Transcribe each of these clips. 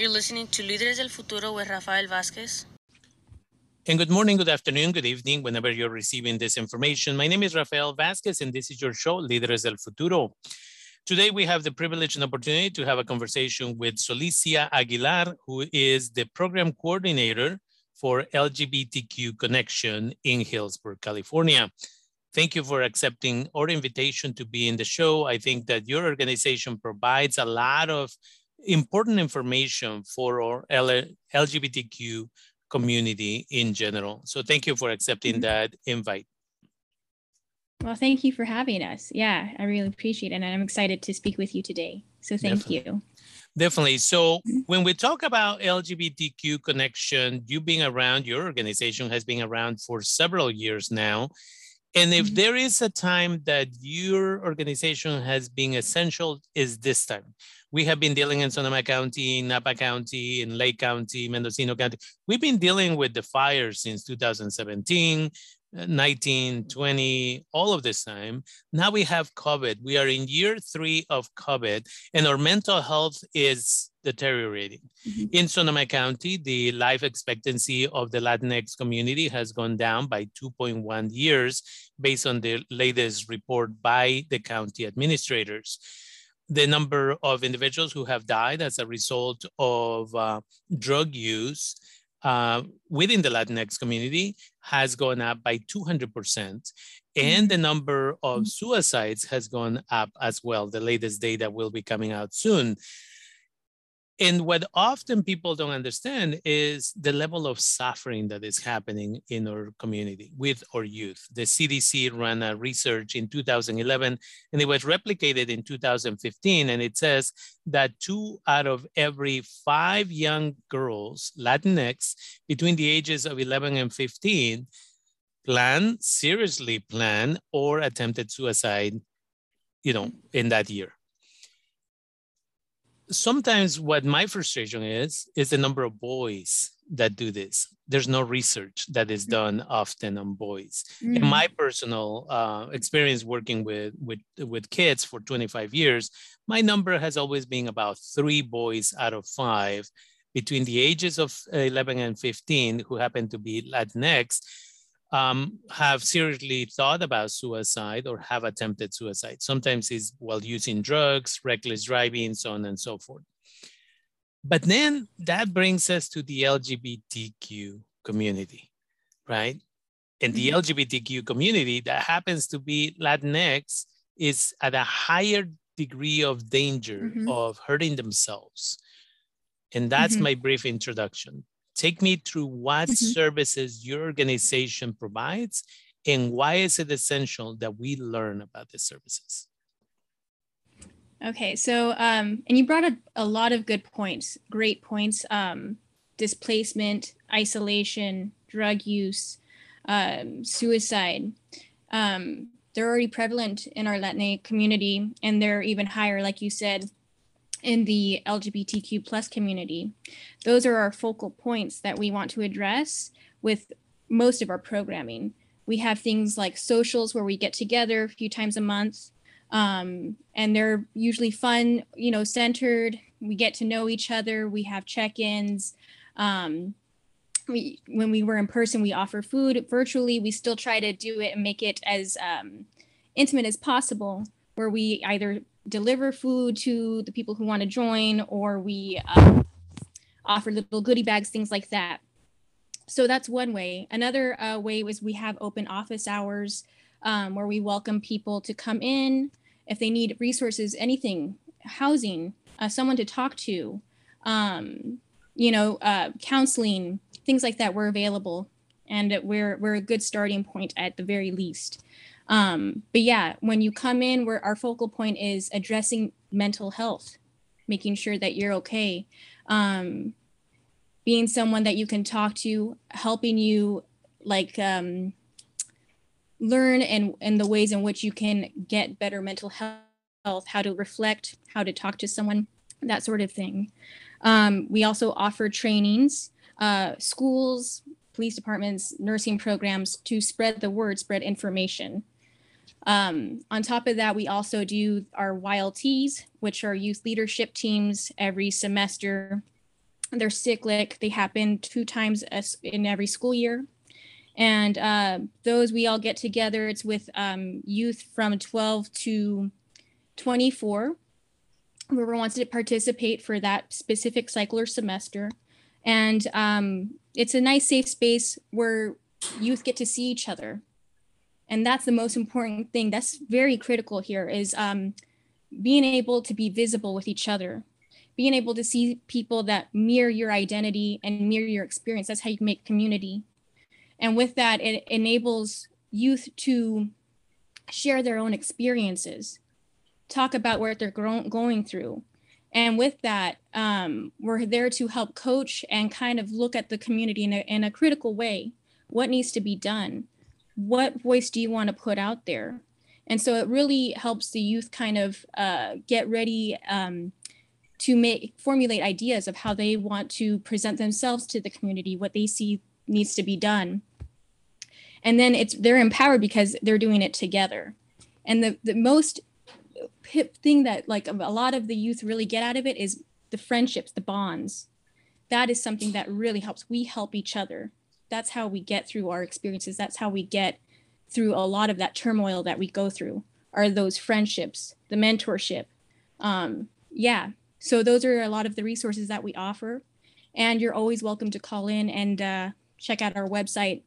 You're listening to Líderes del Futuro with Rafael Vázquez. And good morning, good afternoon, good evening, whenever you're receiving this information. My name is Rafael Vázquez, and this is your show, Líderes del Futuro. Today, we have the privilege and opportunity to have a conversation with Solicia Aguilar, who is the program coordinator for LGBTQ Connection in Healdsburg, California. Thank you for accepting our invitation to be in the show. I think that your organization provides a lot of important information for our LGBTQ community in general. So thank you for accepting mm-hmm. that invite. Well, thank you for having us. Yeah, I really appreciate it. And I'm excited to speak with you today. So thank Definitely. you. Definitely. So mm-hmm. when we talk about LGBTQ connection, you being around, your organization has been around for several years now. And if mm-hmm. there is a time that your organization has been essential, is this time. We have been dealing in Sonoma County, Napa County, in Lake County, Mendocino County. We've been dealing with the fires since 2017. 19, 20, all of this time. Now we have COVID. We are in year three of COVID, and our mental health is deteriorating. Mm-hmm. In Sonoma County, the life expectancy of the Latinx community has gone down by 2.1 years based on the latest report by the county administrators. The number of individuals who have died as a result of uh, drug use uh, within the Latinx community has gone up by 200%. And the number of mm-hmm. suicides has gone up as well. The latest data will be coming out soon. And what often people don't understand is the level of suffering that is happening in our community with our youth. The CDC ran a research in 2011 and it was replicated in 2015. And it says that two out of every five young girls, Latinx, between the ages of 11 and 15, plan, seriously plan, or attempted suicide, you know, in that year sometimes what my frustration is is the number of boys that do this there's no research that is mm. done often on boys mm. in my personal uh, experience working with, with with kids for 25 years my number has always been about three boys out of five between the ages of 11 and 15 who happen to be latinx um, have seriously thought about suicide or have attempted suicide. Sometimes it's while using drugs, reckless driving, so on and so forth. But then that brings us to the LGBTQ community, right? And the mm-hmm. LGBTQ community that happens to be Latinx is at a higher degree of danger mm-hmm. of hurting themselves. And that's mm-hmm. my brief introduction. Take me through what mm-hmm. services your organization provides and why is it essential that we learn about the services? Okay, so um, and you brought up a lot of good points, great points. Um, displacement, isolation, drug use, um, suicide. Um, they're already prevalent in our Latin community, and they're even higher, like you said, in the LGBTQ plus community. Those are our focal points that we want to address with most of our programming. We have things like socials where we get together a few times a month, um, and they're usually fun, you know, centered. We get to know each other. We have check-ins. Um, we, when we were in person, we offer food virtually. We still try to do it and make it as um, intimate as possible, where we either deliver food to the people who want to join, or we uh, offer little goodie bags, things like that. So that's one way. Another uh, way was we have open office hours um, where we welcome people to come in if they need resources, anything, housing, uh, someone to talk to, um, you know, uh, counseling, things like that. We're available, and we're we're a good starting point at the very least. Um, but yeah, when you come in, where our focal point is addressing mental health, making sure that you're okay, um, being someone that you can talk to, helping you like um, learn and and the ways in which you can get better mental health, how to reflect, how to talk to someone, that sort of thing. Um, we also offer trainings, uh, schools, police departments, nursing programs to spread the word, spread information. Um, on top of that, we also do our YLTs, which are youth leadership teams every semester. they're cyclic. They happen two times in every school year. And uh, those we all get together. It's with um, youth from 12 to 24. Whoever wants to participate for that specific cycle or semester. And um, it's a nice, safe space where youth get to see each other. And that's the most important thing. That's very critical here is um, being able to be visible with each other being able to see people that mirror your identity and mirror your experience. That's how you make community. And with that, it enables youth to share their own experiences, talk about what they're going through. And with that, um, we're there to help coach and kind of look at the community in a, in a critical way. What needs to be done? What voice do you want to put out there? And so it really helps the youth kind of uh, get ready um, to make formulate ideas of how they want to present themselves to the community, what they see needs to be done. And then it's they're empowered because they're doing it together. And the, the most hip thing that like a lot of the youth really get out of it is the friendships, the bonds. That is something that really helps. We help each other. That's how we get through our experiences. That's how we get through a lot of that turmoil that we go through are those friendships, the mentorship. Um, yeah, so those are a lot of the resources that we offer. And you're always welcome to call in and uh, check out our website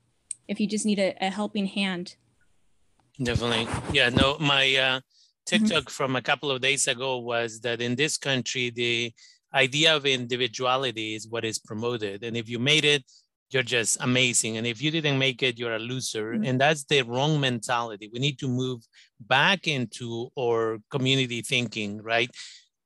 if you just need a, a helping hand. Definitely. Yeah, no, my uh, TikTok mm-hmm. from a couple of days ago was that in this country, the idea of individuality is what is promoted. And if you made it, you're just amazing. And if you didn't make it, you're a loser. Mm-hmm. And that's the wrong mentality. We need to move back into our community thinking, right?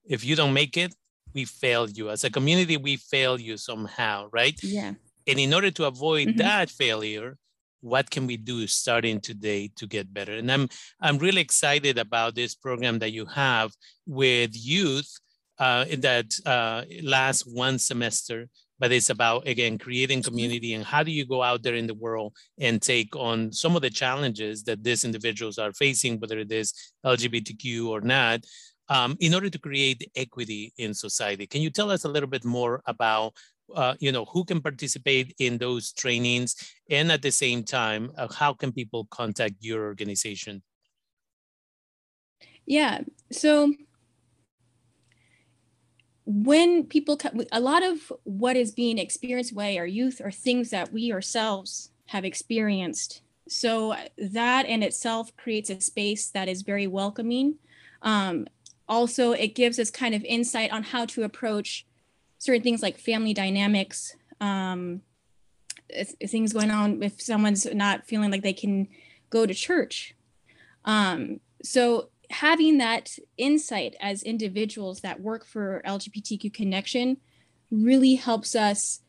if you don't make it, we failed you. As a community, we fail you somehow, right? Yeah. And in order to avoid mm-hmm. that failure, what can we do starting today to get better? And I'm I'm really excited about this program that you have with youth uh, that uh, lasts one semester but it's about again creating community and how do you go out there in the world and take on some of the challenges that these individuals are facing whether it is lgbtq or not um, in order to create equity in society. Can you tell us a little bit more about uh, you know who can participate in those trainings and at the same time uh, how can people contact your organization yeah so when people come a lot of what is being experienced by our youth are things that we ourselves have experienced. So that in itself creates a space that is very welcoming. Um, also it gives us kind of insight on how to approach certain things like family dynamics um, things going on if someone's not feeling like they can go to church. Um, so having that insight as individuals that work for lgbtq connection really helps us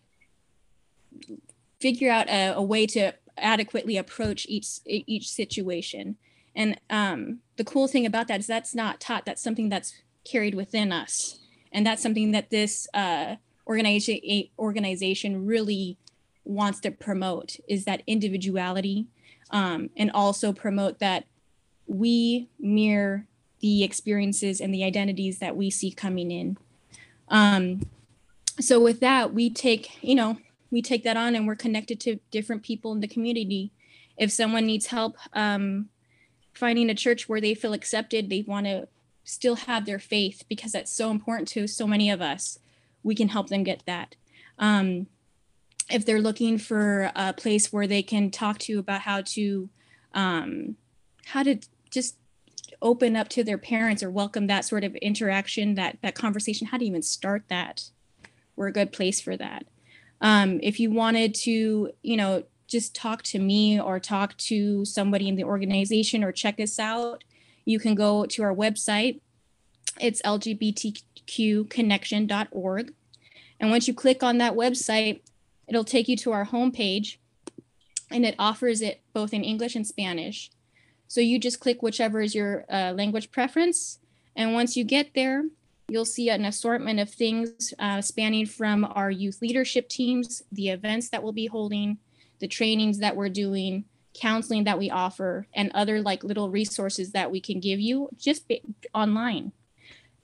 figure out a, a way to adequately approach each each situation and um, the cool thing about that is that's not taught. That's something that's carried within us, and that's something that this uh, organization organization really wants to promote is that individuality, um, and also promote that we mirror the experiences and the identities that we see coming in. Um, so with that, we take you know we take that on and we're connected to different people in the community. If someone needs help um, finding a church where they feel accepted, they want to still have their faith because that's so important to so many of us. We can help them get that. Um, if they're looking for a place where they can talk to you about how to um, how to just open up to their parents or welcome that sort of interaction, that that conversation, how to even start that, we're a good place for that. Um, if you wanted to, you know, just talk to me or talk to somebody in the organization or check us out, you can go to our website. It's lgbtqconnection.org. And once you click on that website, it'll take you to our homepage and it offers it both in English and Spanish. So you just click whichever is your uh, language preference. And once you get there, you'll see an assortment of things uh, spanning from our youth leadership teams, the events that we'll be holding, the trainings that we're doing, counseling that we offer, and other like little resources that we can give you just online.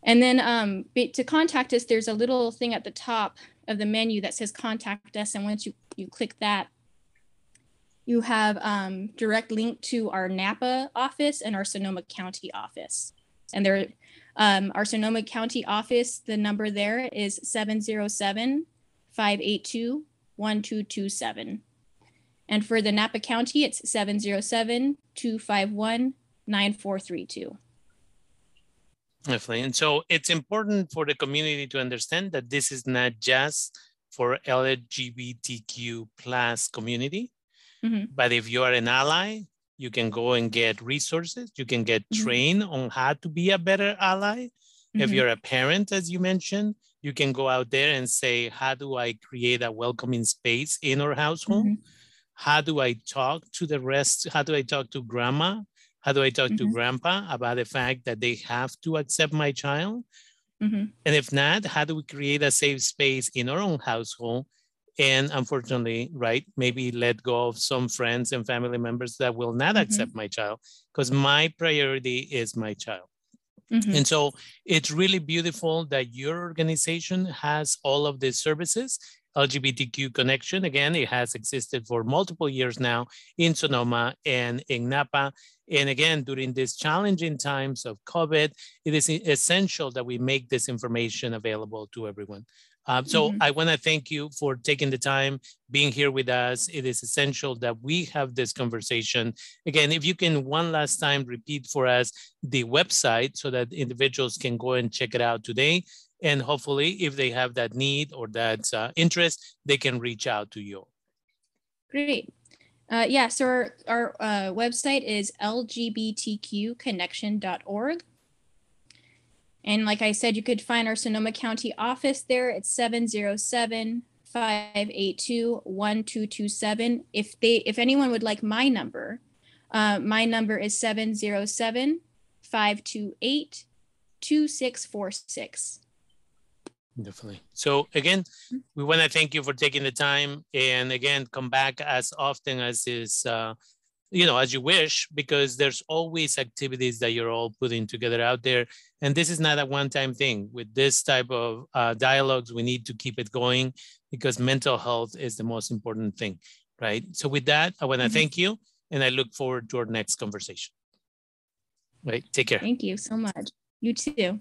And then um, to contact us, there's a little thing at the top of the menu that says contact us. And once you, you click that, you have um, direct link to our Napa office and our Sonoma County office. And there, um, our Sonoma County office, the number there is 707 582 1227. And for the Napa County, it's 707 251 9432. Definitely. And so it's important for the community to understand that this is not just for LGBTQ plus community, Mhm. but if you are an ally, you can go and get resources. You can get Mhm. trained on how to be a better ally. If Mhm. you're a parent, as you mentioned, you can go out there and say, how do I create a welcoming space in our household? Mhm. How do I talk to the rest? How do I talk to grandma? How do I talk to Mhm. grandpa about the fact that they have to accept my child? Mhm. And if not, how do we create a safe space in our own household? And unfortunately, right, maybe let go of some friends and family members that will not Mhm. accept my child because my priority is my child. Mhm. And so it's really beautiful that your organization has all of these services. LGBTQ Connection, again, it has existed for multiple years now in Sonoma and in Napa. And again, during these challenging times of COVID, it is essential that we make this information available to everyone. Um, so Mhm. I want to thank you for taking the time, being here with us. It is essential that we have this conversation. Again, if you can one last time repeat for us the website so that individuals can go and check it out today. And hopefully, if they have that need or that uh, interest, they can reach out to you. Great. Uh, yeah, so our, our uh, website is lgbtqconnection.org. And like I said, you could find our Sonoma County office there. It's 707 582 1227. If they if anyone would like my number, uh, my number is 707 528 2646. Definitely. So again, we want to thank you for taking the time, and again, come back as often as is, uh, you know, as you wish, because there's always activities that you're all putting together out there, and this is not a one-time thing. With this type of uh, dialogues, we need to keep it going because mental health is the most important thing, right? So with that, I want to Mhm. thank you, and I look forward to our next conversation. Right. Take care. Thank you so much. You too.